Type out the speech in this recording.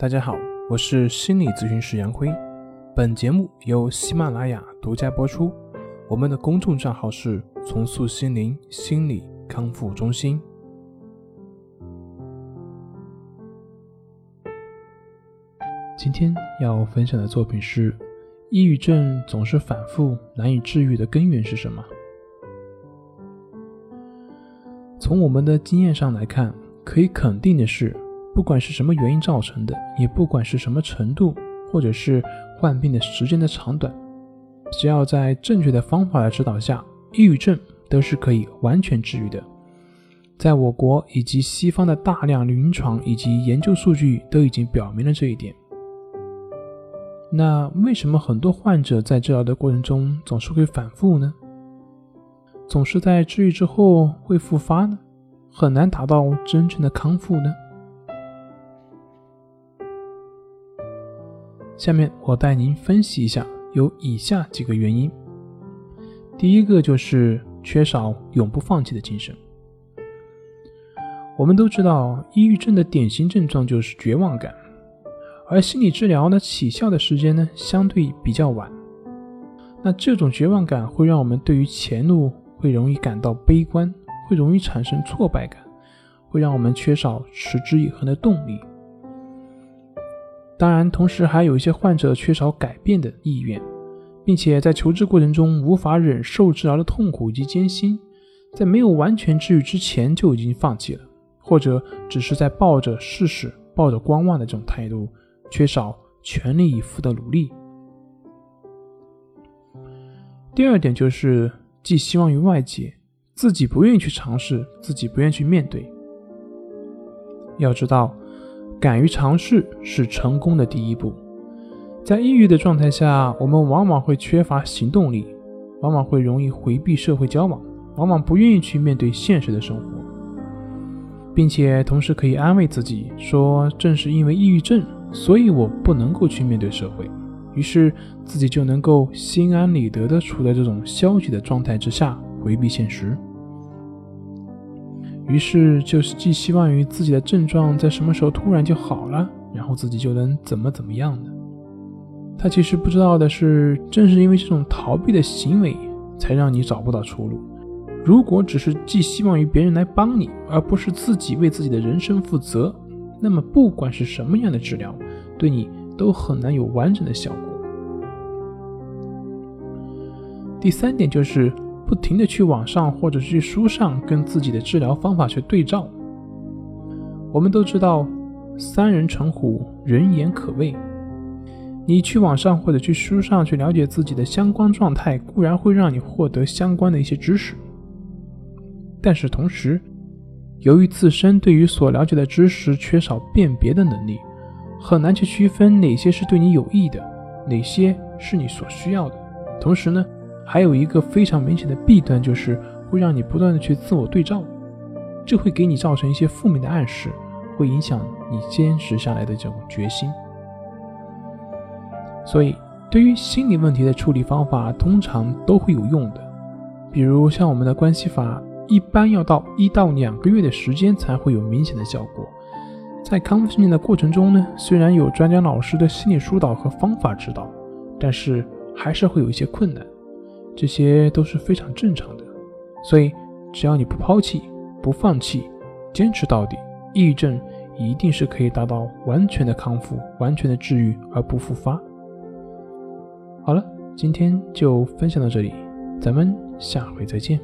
大家好，我是心理咨询师杨辉。本节目由喜马拉雅独家播出。我们的公众账号是“重塑心灵心理康复中心”。今天要分享的作品是：抑郁症总是反复难以治愈的根源是什么？从我们的经验上来看，可以肯定的是。不管是什么原因造成的，也不管是什么程度，或者是患病的时间的长短，只要在正确的方法的指导下，抑郁症都是可以完全治愈的。在我国以及西方的大量临床以及研究数据都已经表明了这一点。那为什么很多患者在治疗的过程中总是会反复呢？总是在治愈之后会复发呢？很难达到真正的康复呢？下面我带您分析一下，有以下几个原因。第一个就是缺少永不放弃的精神。我们都知道，抑郁症的典型症状就是绝望感，而心理治疗呢起效的时间呢相对比较晚。那这种绝望感会让我们对于前路会容易感到悲观，会容易产生挫败感，会让我们缺少持之以恒的动力。当然，同时还有一些患者缺少改变的意愿，并且在求治过程中无法忍受治疗的痛苦以及艰辛，在没有完全治愈之前就已经放弃了，或者只是在抱着试试、抱着观望的这种态度，缺少全力以赴的努力。第二点就是寄希望于外界，自己不愿意去尝试，自己不愿意去面对。要知道。敢于尝试是成功的第一步。在抑郁的状态下，我们往往会缺乏行动力，往往会容易回避社会交往，往往不愿意去面对现实的生活，并且同时可以安慰自己说：“正是因为抑郁症，所以我不能够去面对社会。”于是自己就能够心安理得地处在这种消极的状态之下，回避现实。于是就是寄希望于自己的症状在什么时候突然就好了，然后自己就能怎么怎么样的。他其实不知道的是，正是因为这种逃避的行为，才让你找不到出路。如果只是寄希望于别人来帮你，而不是自己为自己的人生负责，那么不管是什么样的治疗，对你都很难有完整的效果。第三点就是。不停的去网上或者去书上跟自己的治疗方法去对照。我们都知道，三人成虎，人言可畏。你去网上或者去书上去了解自己的相关状态，固然会让你获得相关的一些知识，但是同时，由于自身对于所了解的知识缺少辨别的能力，很难去区分哪些是对你有益的，哪些是你所需要的。同时呢。还有一个非常明显的弊端，就是会让你不断的去自我对照，这会给你造成一些负面的暗示，会影响你坚持下来的这种决心。所以，对于心理问题的处理方法，通常都会有用的。比如像我们的关系法，一般要到一到两个月的时间才会有明显的效果。在康复训练的过程中呢，虽然有专家老师的心理疏导和方法指导，但是还是会有一些困难。这些都是非常正常的，所以只要你不抛弃、不放弃、坚持到底，抑郁症一定是可以达到完全的康复、完全的治愈而不复发。好了，今天就分享到这里，咱们下回再见。